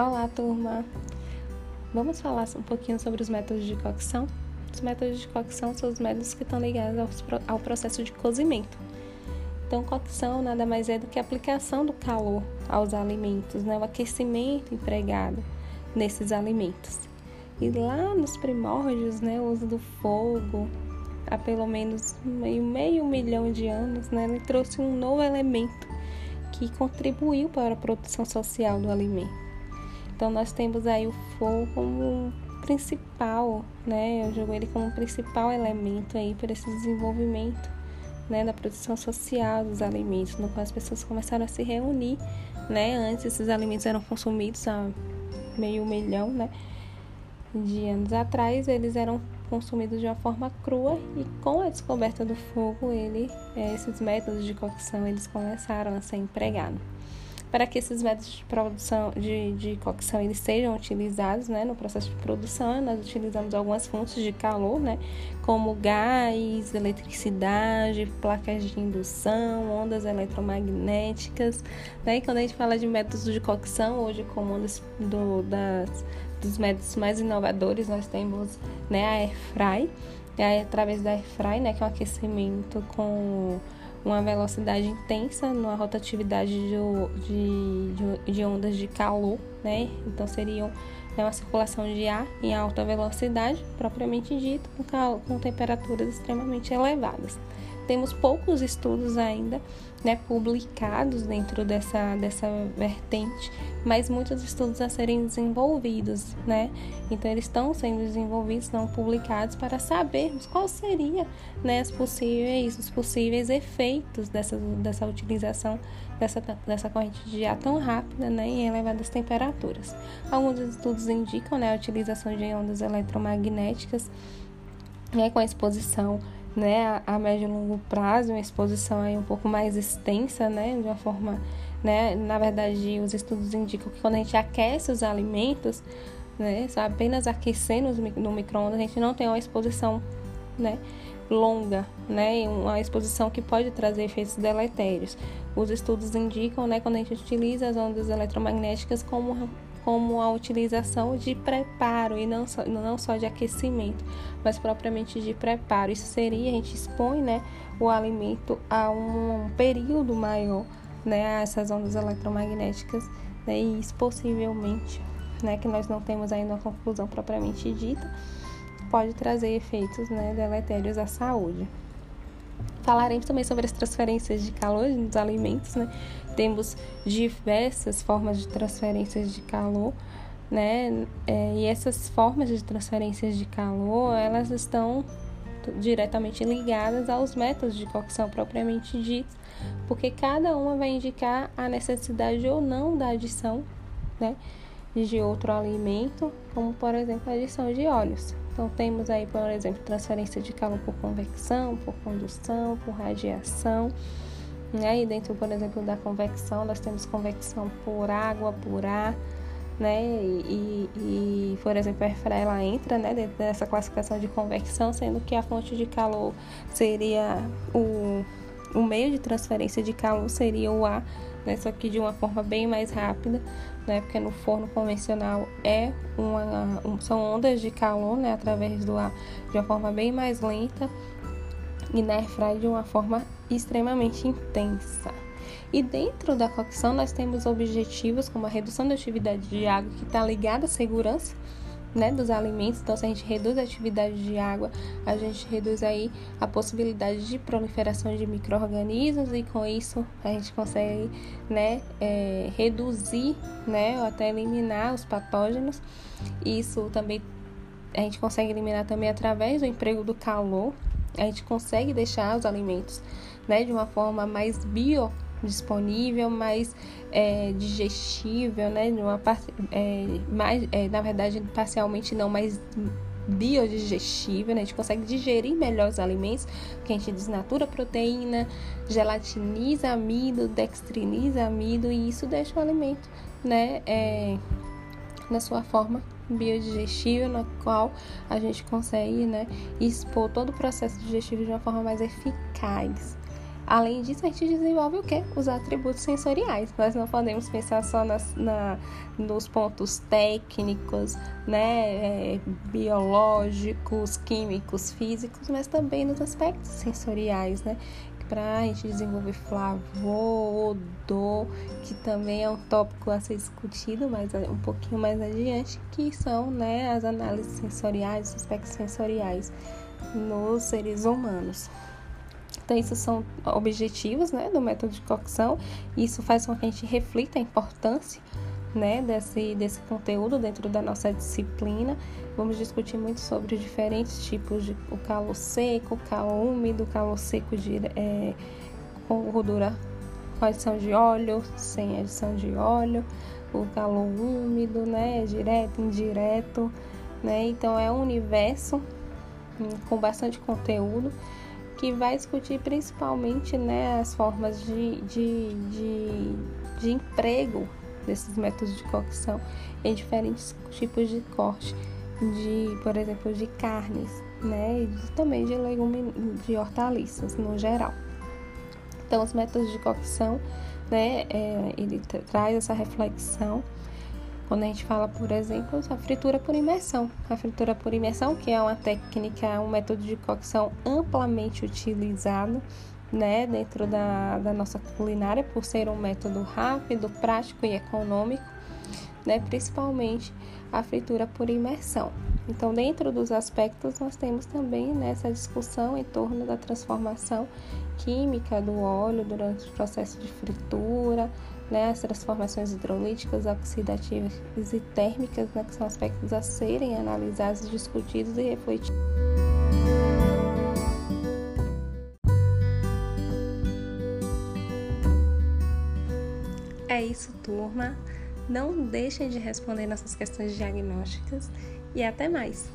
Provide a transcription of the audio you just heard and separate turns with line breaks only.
Olá, turma! Vamos falar um pouquinho sobre os métodos de cocção? Os métodos de cocção são os métodos que estão ligados ao processo de cozimento. Então, cocção nada mais é do que a aplicação do calor aos alimentos, né? o aquecimento empregado nesses alimentos. E lá nos primórdios, né, o uso do fogo, há pelo menos meio, meio milhão de anos, né, ele trouxe um novo elemento que contribuiu para a produção social do alimento. Então nós temos aí o fogo como principal, né? Eu jogo ele como principal elemento aí para esse desenvolvimento, né, da produção social dos alimentos, no qual as pessoas começaram a se reunir, né? Antes esses alimentos eram consumidos há meio milhão, né? De anos atrás, eles eram consumidos de uma forma crua e com a descoberta do fogo, ele, esses métodos de cocção, eles começaram a ser empregados para que esses métodos de produção de, de cocção eles sejam utilizados né, no processo de produção. Nós utilizamos algumas fontes de calor, né, como gás, eletricidade, placas de indução, ondas eletromagnéticas. Né? E quando a gente fala de métodos de cocção, hoje como um dos, do, das, dos métodos mais inovadores, nós temos né, a airfry, aí, através da airfry, né, que é um aquecimento com uma velocidade intensa, numa rotatividade de, de, de ondas de calor, né? Então seriam né, uma circulação de ar em alta velocidade, propriamente dito, com, com temperaturas extremamente elevadas. Temos poucos estudos ainda né, publicados dentro dessa, dessa vertente, mas muitos estudos a serem desenvolvidos, né? Então eles estão sendo desenvolvidos, não publicados, para sabermos qual seria né, as possíveis, os possíveis efeitos dessa, dessa utilização dessa, dessa corrente de ar tão rápida né, em elevadas temperaturas. Alguns estudos indicam né, a utilização de ondas eletromagnéticas né, com a exposição né, a médio e longo prazo, uma exposição aí um pouco mais extensa, né, de uma forma, né, na verdade, os estudos indicam que quando a gente aquece os alimentos, né, só apenas aquecendo no micro-ondas, a gente não tem uma exposição, né, longa, né, uma exposição que pode trazer efeitos deletérios. Os estudos indicam, né, quando a gente utiliza as ondas eletromagnéticas como como a utilização de preparo e não só, não só de aquecimento, mas propriamente de preparo. Isso seria, a gente expõe né, o alimento a um período maior, né, a essas ondas eletromagnéticas, né, e isso possivelmente, né, que nós não temos ainda uma conclusão propriamente dita, pode trazer efeitos né, deletérios à saúde. Falaremos também sobre as transferências de calor nos alimentos, né? Temos diversas formas de transferências de calor, né? É, e essas formas de transferências de calor, elas estão diretamente ligadas aos métodos de cocção propriamente ditos, porque cada uma vai indicar a necessidade ou não da adição, né? De outro alimento, como por exemplo a adição de óleos. Então, temos aí, por exemplo, transferência de calor por convecção, por condução, por radiação. Né? E dentro, por exemplo, da convecção, nós temos convecção por água, por ar, né? E, e, por exemplo, a airfryer, ela entra né, dentro dessa classificação de convecção, sendo que a fonte de calor seria o, o meio de transferência de calor seria o ar, né? Só que de uma forma bem mais rápida, né? Porque no forno convencional é uma, um, são ondas de calor, né? Através do ar de uma forma bem mais lenta e na airfryer de uma forma extremamente intensa. E dentro da cocção nós temos objetivos como a redução da atividade de água que está ligada à segurança né, dos alimentos. Então, se a gente reduz a atividade de água, a gente reduz aí a possibilidade de proliferação de micro-organismos e com isso a gente consegue né, é, reduzir né, ou até eliminar os patógenos. Isso também a gente consegue eliminar também através do emprego do calor. A gente consegue deixar os alimentos né, de uma forma mais bio disponível, mais é, digestível, né? Uma é, mais, é, na verdade, parcialmente não, mas biodigestível, né? A gente consegue digerir melhor os alimentos, porque a gente desnatura proteína, gelatiniza amido, dextriniza amido e isso deixa o alimento, né? É, na sua forma biodigestível, na qual a gente consegue, né, expor todo o processo digestivo de uma forma mais eficaz. Além disso, a gente desenvolve o quê? Os atributos sensoriais. Nós não podemos pensar só nas, na, nos pontos técnicos, né, é, biológicos, químicos, físicos, mas também nos aspectos sensoriais, né? Para a gente desenvolver flavor, odor, que também é um tópico a ser discutido mais, um pouquinho mais adiante, que são né, as análises sensoriais, os aspectos sensoriais nos seres humanos. Então, isso são objetivos né, do método de cocção. Isso faz com que a gente reflita a importância né, desse, desse conteúdo dentro da nossa disciplina. Vamos discutir muito sobre diferentes tipos de o calor seco, o calor úmido, o calor seco de, é, com gordura com adição de óleo, sem adição de óleo, o calor úmido, né, direto, indireto, né? Então é um universo hum, com bastante conteúdo que vai discutir principalmente né, as formas de, de, de, de emprego desses métodos de cocção em diferentes tipos de corte, de, por exemplo, de carnes, né, e também de legumes, de hortaliças no geral. Então, os métodos de cocção, né, é, ele traz essa reflexão quando a gente fala, por exemplo, a fritura por imersão. A fritura por imersão, que é uma técnica, um método de cocção amplamente utilizado né, dentro da, da nossa culinária, por ser um método rápido, prático e econômico, né, principalmente a fritura por imersão. Então, dentro dos aspectos, nós temos também nessa né, discussão em torno da transformação química do óleo durante o processo de fritura, né, as transformações hidrolíticas, oxidativas e térmicas, né, que são aspectos a serem analisados, discutidos e refletidos. É isso, turma. Não deixem de responder nossas questões diagnósticas e até mais!